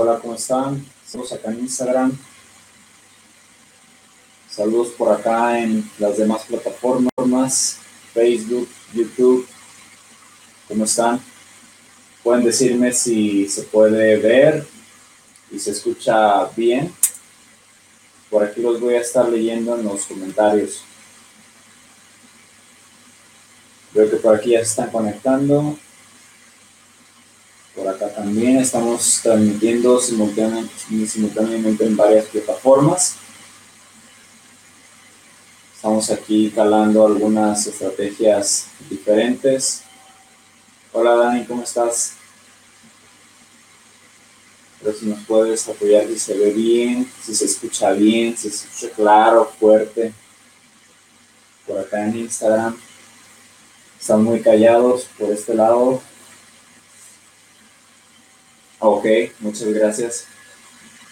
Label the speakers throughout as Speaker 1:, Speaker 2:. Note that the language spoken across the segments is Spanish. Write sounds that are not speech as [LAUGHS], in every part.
Speaker 1: Hola, ¿cómo están? Estamos acá en Instagram. Saludos por acá en las demás plataformas, Facebook, YouTube. ¿Cómo están? Pueden decirme si se puede ver y se escucha bien. Por aquí los voy a estar leyendo en los comentarios. Veo que por aquí ya se están conectando. Por acá también estamos transmitiendo simultáneamente, en varias plataformas. Estamos aquí calando algunas estrategias diferentes. Hola Dani, ¿cómo estás? Pero si nos puedes apoyar si se ve bien, si se escucha bien, si se escucha claro, fuerte. Por acá en Instagram. Están muy callados por este lado. Ok, muchas gracias.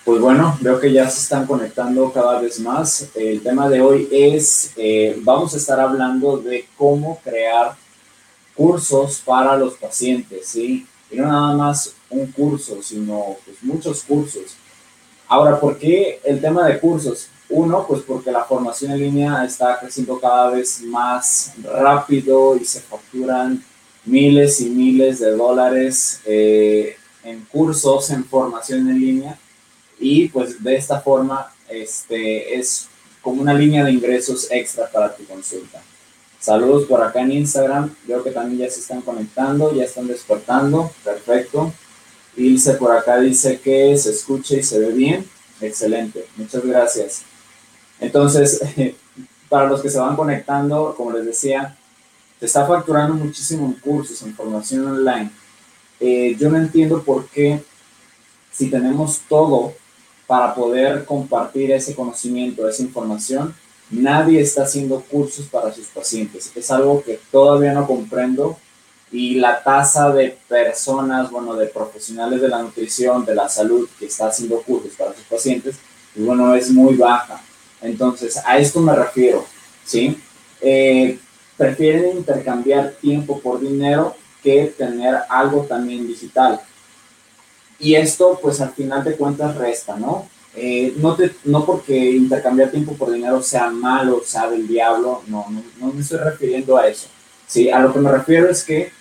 Speaker 1: Pues bueno, veo que ya se están conectando cada vez más. El tema de hoy es, eh, vamos a estar hablando de cómo crear cursos para los pacientes, ¿sí? Y no nada más un curso, sino pues muchos cursos. Ahora, ¿por qué el tema de cursos? Uno, pues porque la formación en línea está creciendo cada vez más rápido y se facturan miles y miles de dólares. Eh, en cursos, en formación en línea y pues de esta forma este, es como una línea de ingresos extra para tu consulta. Saludos por acá en Instagram, veo que también ya se están conectando, ya están despertando, perfecto. Ilse por acá dice que se escucha y se ve bien, excelente, muchas gracias. Entonces, [LAUGHS] para los que se van conectando, como les decía, se está facturando muchísimo en cursos, en formación online eh, yo no entiendo por qué si tenemos todo para poder compartir ese conocimiento, esa información, nadie está haciendo cursos para sus pacientes. Es algo que todavía no comprendo y la tasa de personas, bueno, de profesionales de la nutrición, de la salud que está haciendo cursos para sus pacientes, pues, bueno, es muy baja. Entonces, a esto me refiero, ¿sí? Eh, prefieren intercambiar tiempo por dinero que tener algo también digital. Y esto, pues al final de cuentas, resta, ¿no? Eh, no, te, no porque intercambiar tiempo por dinero sea malo, sea del diablo, no, no, no me estoy refiriendo a eso. Sí, a lo que me refiero es que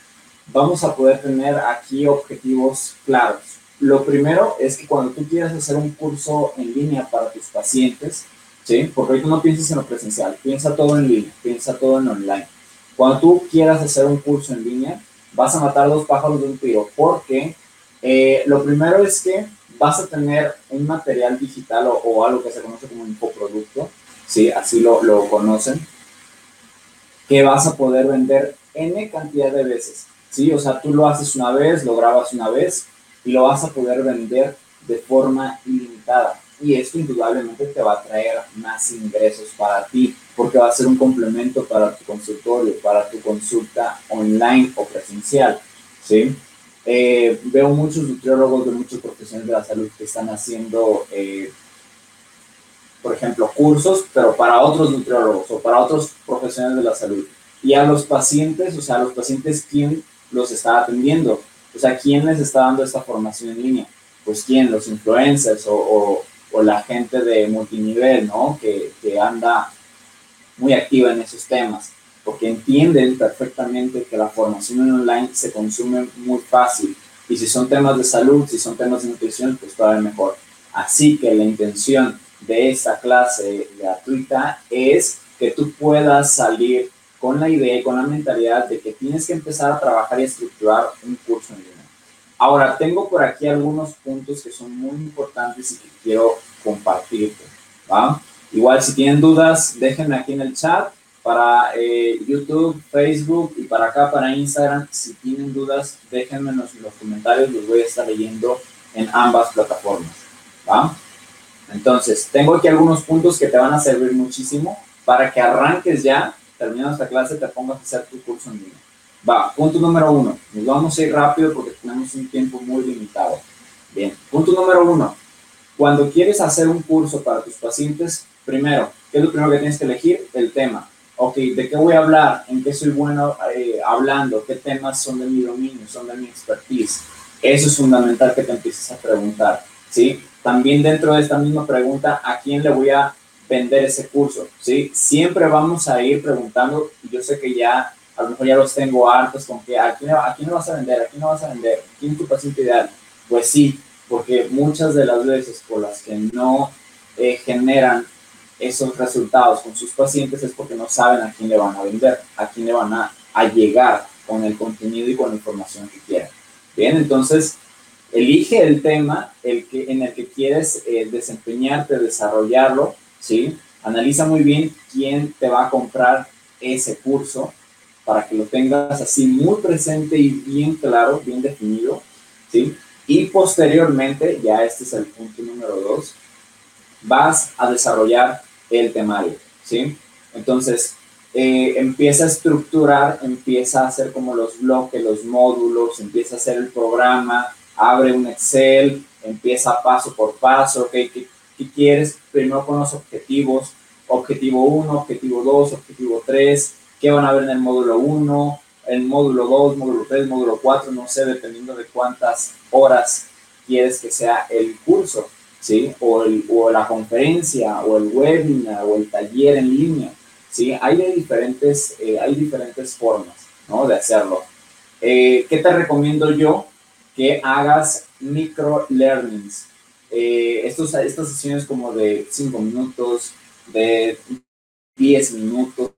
Speaker 1: vamos a poder tener aquí objetivos claros. Lo primero es que cuando tú quieras hacer un curso en línea para tus pacientes, ¿sí? Porque ahorita no pienses en lo presencial, piensa todo en línea, piensa todo en online. Cuando tú quieras hacer un curso en línea, vas a matar dos pájaros de un tiro, porque eh, lo primero es que vas a tener un material digital o, algo que se conoce como un infoproducto, ¿sí? así lo, lo conocen, que vas a poder vender N cantidad de veces. ¿sí? O sea, tú lo haces una vez, lo grabas una vez y lo vas a poder vender de forma ilimitada. Y esto indudablemente te va a traer más ingresos para ti porque va a ser un complemento para tu consultorio, para tu consulta online o presencial, ¿sí? Eh, veo muchos nutriólogos de muchos profesionales de la salud que están haciendo, eh, por ejemplo, cursos, pero para otros nutriólogos o para otros profesionales de la salud. Y a los pacientes, o sea, a los pacientes, ¿quién los está atendiendo? O sea, ¿quién les está dando esta formación en línea? Pues quién, los influencers o, o, o la gente de multinivel, ¿no? Que, que anda muy activa en esos temas, porque entienden perfectamente que la formación online se consume muy fácil. Y si son temas de salud, si son temas de nutrición, pues todavía mejor. Así que la intención de esta clase gratuita es que tú puedas salir con la idea y con la mentalidad de que tienes que empezar a trabajar y estructurar un curso en línea. Ahora, tengo por aquí algunos puntos que son muy importantes y que quiero compartirte. ¿va? Igual si tienen dudas, déjenme aquí en el chat para eh, YouTube, Facebook y para acá, para Instagram. Si tienen dudas, déjenme en los comentarios, los voy a estar leyendo en ambas plataformas. ¿va? Entonces, tengo aquí algunos puntos que te van a servir muchísimo para que arranques ya, terminando esta clase, te pongas a hacer tu curso en línea. Va, punto número uno. Nos vamos a ir rápido porque tenemos un tiempo muy limitado. Bien, punto número uno. Cuando quieres hacer un curso para tus pacientes, primero, ¿qué es lo primero que tienes que elegir? El tema. Ok, ¿de qué voy a hablar? ¿En qué soy bueno eh, hablando? ¿Qué temas son de mi dominio? ¿Son de mi expertise? Eso es fundamental que te empieces a preguntar, ¿sí? También dentro de esta misma pregunta, ¿a quién le voy a vender ese curso? ¿Sí? Siempre vamos a ir preguntando, yo sé que ya, a lo mejor ya los tengo hartos con que, ¿a quién, a quién vas a vender? ¿A quién no vas a vender? ¿Quién es tu paciente ideal? Pues sí, porque muchas de las veces por las que no eh, generan esos resultados con sus pacientes es porque no saben a quién le van a vender, a quién le van a, a llegar con el contenido y con la información que quieran. Bien, entonces elige el tema el que, en el que quieres eh, desempeñarte, desarrollarlo, ¿sí? Analiza muy bien quién te va a comprar ese curso para que lo tengas así muy presente y bien claro, bien definido, ¿sí? Y posteriormente, ya este es el punto número dos, vas a desarrollar el temario, ¿sí? Entonces, eh, empieza a estructurar, empieza a hacer como los bloques, los módulos, empieza a hacer el programa, abre un Excel, empieza paso por paso, ¿qué, qué quieres? Primero con los objetivos, objetivo 1, objetivo 2, objetivo 3, qué van a ver en el módulo 1, el módulo 2, módulo 3, módulo 4, no sé, dependiendo de cuántas horas quieres que sea el curso, ¿sí? O, el, o la conferencia, o el webinar, o el taller en línea, ¿sí? Hay, diferentes, eh, hay diferentes formas, ¿no? De hacerlo. Eh, ¿Qué te recomiendo yo? Que hagas micro learnings. Eh, estos, estas sesiones como de 5 minutos, de 10 minutos,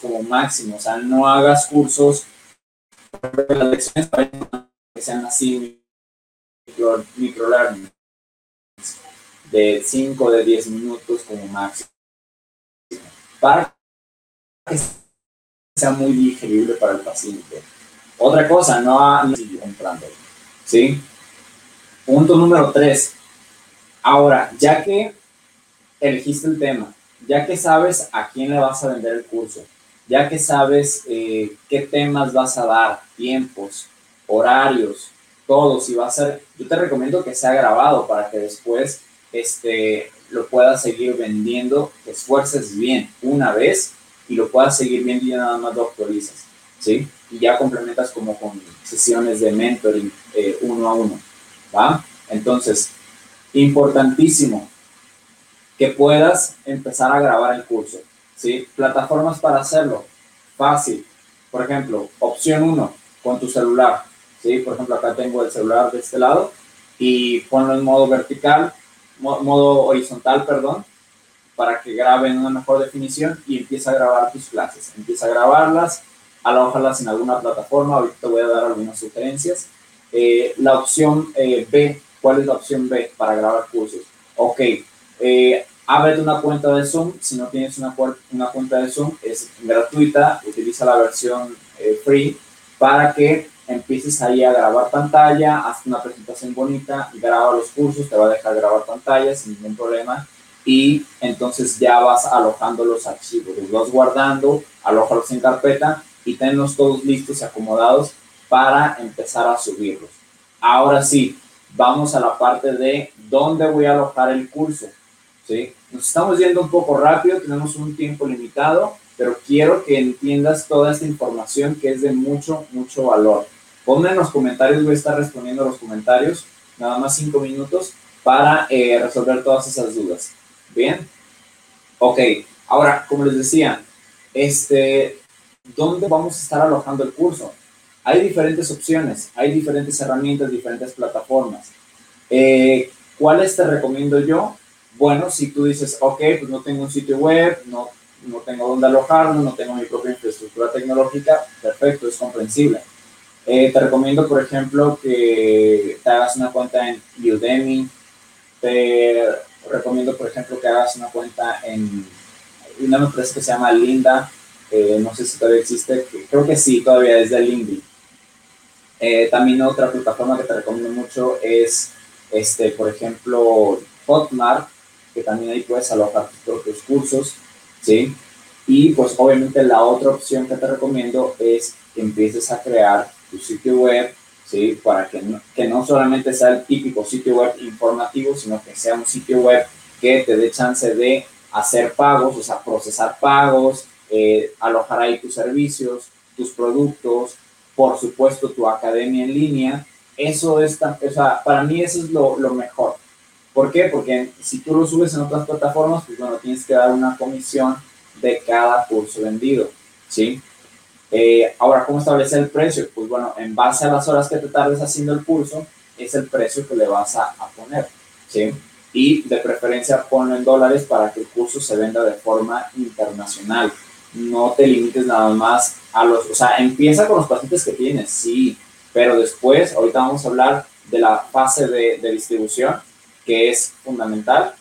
Speaker 1: como máximo, o sea, no hagas cursos, las lecciones que sean así, micro, micro learning, de 5 de 10 minutos como máximo, para que sea muy digerible para el paciente. Otra cosa, no, no comprando, ¿sí? Punto número 3. Ahora, ya que elegiste el tema, ya que sabes a quién le vas a vender el curso, ya que sabes eh, qué temas vas a dar, tiempos, horarios, todo, si va a ser, yo te recomiendo que sea grabado para que después este, lo puedas seguir vendiendo, te esfuerces bien una vez y lo puedas seguir viendo y ya nada más lo actualizas, ¿sí? Y ya complementas como con sesiones de mentoring eh, uno a uno, ¿va? Entonces, importantísimo que puedas empezar a grabar el curso. ¿sí? Plataformas para hacerlo. Fácil. Por ejemplo, opción 1, con tu celular. ¿sí? Por ejemplo, acá tengo el celular de este lado y ponlo en modo vertical, modo horizontal, perdón, para que grabe en una mejor definición y empieza a grabar tus clases. Empieza a grabarlas, alójalas en alguna plataforma. Ahorita voy a dar algunas sugerencias. Eh, la opción eh, B, ¿cuál es la opción B para grabar cursos? Ok, eh, ábrete una cuenta de Zoom. Si no tienes una, cuenta de Zoom, es gratuita. Utiliza la versión eh, free para que empieces ahí a grabar pantalla, haz una presentación bonita, graba los cursos, te va a dejar grabar pantalla sin ningún problema y entonces ya vas alojando los archivos, los vas guardando, alójalos en carpeta y tenlos todos listos y acomodados para empezar a subirlos. Ahora sí, vamos a la parte de dónde voy a alojar el curso. Nos estamos yendo un poco rápido, tenemos un tiempo limitado, pero quiero que entiendas toda esta información que es de mucho, mucho valor. Ponme en los comentarios, voy a estar respondiendo a los comentarios, nada más cinco minutos para eh, resolver todas esas dudas. Bien, ok, ahora, como les decía, este, ¿dónde vamos a estar alojando el curso? Hay diferentes opciones, hay diferentes herramientas, diferentes plataformas. Eh, ¿Cuáles te recomiendo yo? Bueno, si tú dices, ok, pues no tengo un sitio web, no, no tengo dónde alojarlo, no tengo mi propia infraestructura tecnológica, perfecto, es comprensible. Eh, te recomiendo, por ejemplo, que te hagas una cuenta en Udemy. Te recomiendo, por ejemplo, que hagas una cuenta en una empresa que se llama Linda. no sé si todavía existe, creo que sí, todavía es de LinkedIn. Eh, también otra plataforma que te recomiendo mucho es, este, por ejemplo, Hotmart, que también ahí puedes alojar tus propios cursos, ¿sí? Y pues obviamente la otra opción que te recomiendo es que empieces a crear tu sitio web, ¿sí? Para que no, que no solamente sea el típico sitio web informativo, sino que sea un sitio web que te dé chance de hacer pagos, o sea, procesar pagos, eh, alojar ahí tus servicios, tus productos, por supuesto tu academia en línea. Eso es, o sea, para mí eso es lo, lo mejor. ¿Por qué? Porque si tú lo subes en otras plataformas, pues bueno, tienes que dar una comisión de cada curso vendido, ¿sí? Eh, ahora, ¿cómo establecer el precio? Pues bueno, en base a las horas que te tardes haciendo el curso, es el precio que le vas a, poner, ¿sí? Y de preferencia ponlo en dólares para que el curso se venda de forma internacional no te limites nada más a los, o sea, empieza con los pacientes que tienes, sí, pero después, ahorita vamos a hablar de la fase de, distribución, que es fundamental,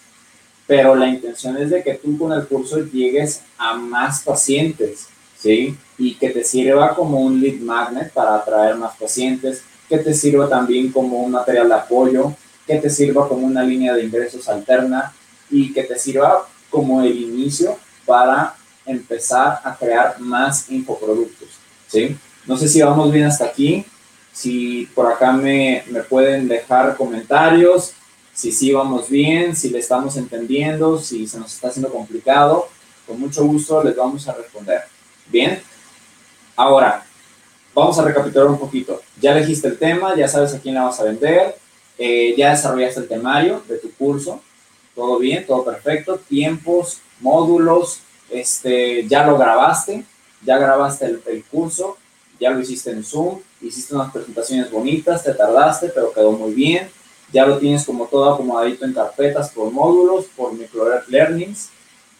Speaker 1: pero la intención es de que tú con el curso llegues a más pacientes, ¿sí? Y que te sirva como un lead magnet para atraer más pacientes, que te sirva también como un material de apoyo, que te sirva como una línea de ingresos alterna y que te sirva como el inicio para empezar a crear más infoproductos, ¿sí? No sé si vamos bien hasta aquí, si por acá me, me pueden dejar comentarios, si sí vamos bien, si le estamos entendiendo, si se nos está haciendo complicado, con mucho gusto les vamos a responder. Bien, ahora vamos a recapitular un poquito. Ya elegiste el tema, ya sabes a quién la vas a vender, eh, ya desarrollaste el temario de tu curso, todo bien, todo perfecto, tiempos, módulos, este, ya lo grabaste, ya grabaste el, curso, ya lo hiciste en Zoom, hiciste unas presentaciones bonitas, te tardaste, pero quedó muy bien, ya lo tienes como todo acomodadito en carpetas por módulos, por micro learnings,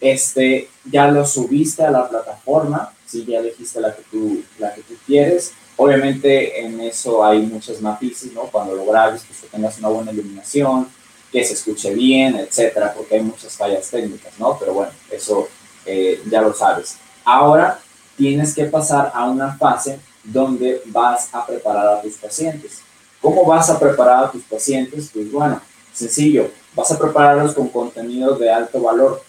Speaker 1: este, ya lo subiste a la plataforma, si ya elegiste la que tú, la que tú quieres, obviamente en eso hay muchos matices, ¿no? Cuando lo grabes, pues que tengas una buena iluminación, que se escuche bien, etcétera, porque hay muchas fallas técnicas, ¿no? Pero bueno, eso eh, ya lo sabes. Ahora tienes que pasar a una fase donde vas a preparar a tus pacientes. ¿Cómo vas a preparar a tus pacientes? Pues bueno, sencillo, vas a prepararlos con contenido de alto valor.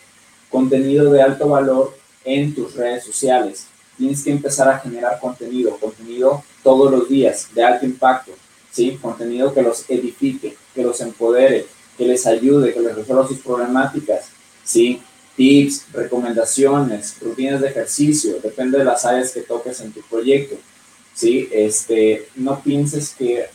Speaker 1: Contenido de alto valor en tus redes sociales. Tienes que empezar a generar contenido, contenido todos los días de alto impacto, ¿sí? Contenido que los edifique, que los empodere, que les ayude, que les resuelva sus problemáticas, ¿sí? tips, recomendaciones, rutinas de ejercicio, depende de las áreas que toques en tu proyecto. ¿sí? Este, no pienses que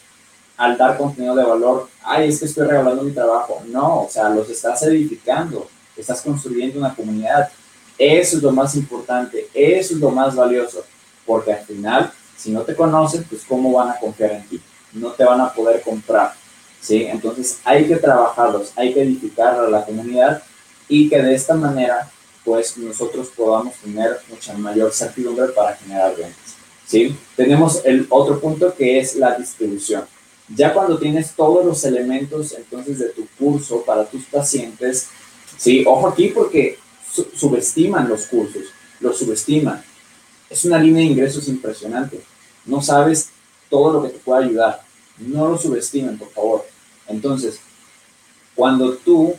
Speaker 1: al dar contenido de valor, ay, es que estoy regalando mi trabajo. No, o sea, los estás edificando, estás construyendo una comunidad. Eso es lo más importante, eso es lo más valioso, porque al final, si no te conocen, pues cómo van a confiar en ti, no te van a poder comprar. ¿sí? Entonces hay que trabajarlos, hay que edificar a la comunidad y que de esta manera pues nosotros podamos tener mucha mayor certidumbre para generar ventas. ¿sí? Tenemos el otro punto que es la distribución. Ya cuando tienes todos los elementos entonces de tu curso para tus pacientes, ¿sí? ojo aquí porque subestiman los cursos, los subestiman. Es una línea de ingresos impresionante. No sabes todo lo que te puede ayudar. No lo subestimen, por favor. Entonces, cuando tú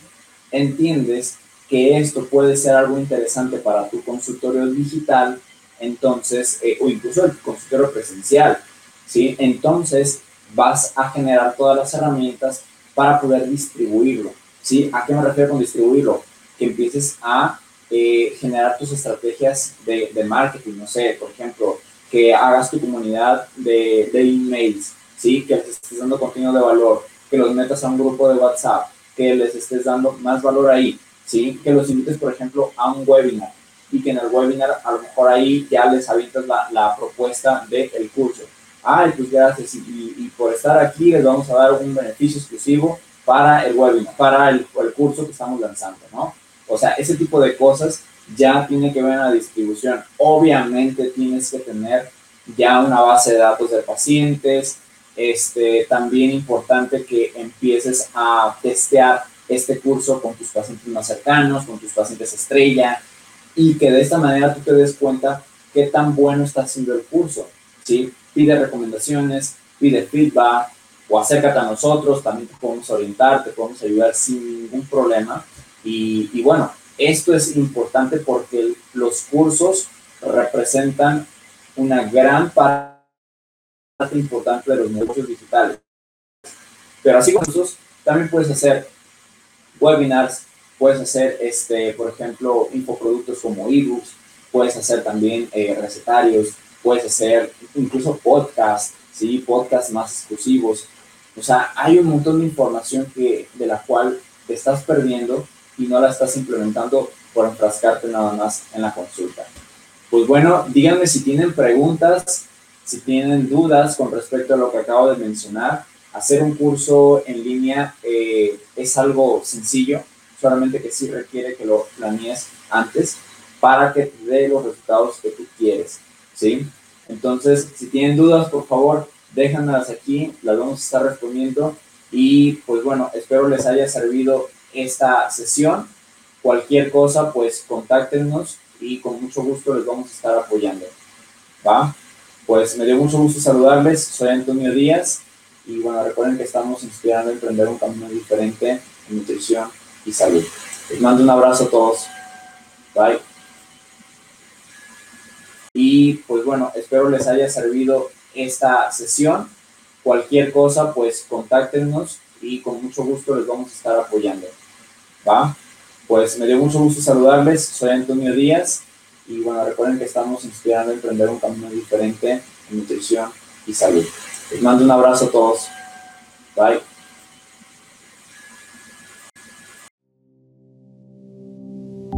Speaker 1: entiendes que esto puede ser algo interesante para tu consultorio digital, entonces, eh, o incluso el consultorio presencial, ¿sí? Entonces vas a generar todas las herramientas para poder distribuirlo, ¿sí? ¿A qué me refiero con distribuirlo? Que empieces a eh, generar tus estrategias de, de, marketing, no sé, por ejemplo, que hagas tu comunidad de, de emails, ¿sí? Que les estés dando contenido de valor, que los metas a un grupo de WhatsApp, que les estés dando más valor ahí, ¿sí? Que los invites, por ejemplo, a un webinar y que en el webinar a lo mejor ahí ya les avientas la, la propuesta del curso. Ay, pues gracias. Y, y, por estar aquí les vamos a dar un beneficio exclusivo para el webinar, para el, el curso que estamos lanzando, ¿no? O sea, ese tipo de cosas ya tiene que ver en la distribución. Obviamente tienes que tener ya una base de datos de pacientes. Este, también importante que empieces a testear este curso con tus pacientes más cercanos, con tus pacientes estrella, y que de esta manera tú te des cuenta qué tan bueno está haciendo el curso. ¿sí? Pide recomendaciones, pide feedback o acércate a nosotros, también te podemos orientar, te podemos ayudar sin ningún problema. Y, bueno, esto es importante porque los cursos representan una gran parte importante de los negocios digitales. Pero así como cursos, también puedes hacer webinars, puedes hacer, este, por ejemplo, infoproductos como ebooks, puedes hacer también eh, recetarios, puedes hacer incluso podcasts, ¿sí? podcasts más exclusivos. O sea, hay un montón de información que, de la cual te estás perdiendo y no la estás implementando por enfrascarte nada más en la consulta. Pues bueno, díganme si tienen preguntas, si tienen dudas con respecto a lo que acabo de mencionar. Hacer un curso en línea eh, es algo sencillo, solamente que sí requiere que lo planees antes para que te dé los resultados que tú quieres, ¿sí? Entonces, si tienen dudas, por favor, déjanlas aquí, las vamos a estar respondiendo y pues bueno, espero les haya servido esta sesión. Cualquier cosa, pues contáctenos y con mucho gusto les vamos a estar apoyando. ¿Va? Pues me dio mucho gusto saludarles, soy Antonio Díaz y bueno, recuerden que estamos inspirando a emprender un camino diferente en nutrición y salud. Les mando un abrazo a todos. Bye. Y pues bueno, espero les haya servido esta sesión. Cualquier cosa, pues contáctenos y con mucho gusto les vamos a estar apoyando. ¿Va? Pues me dio mucho gusto saludarles. Soy Antonio Díaz y bueno, recuerden que estamos inspirando a emprender un camino diferente en nutrición y salud. Les mando un abrazo a todos. Bye.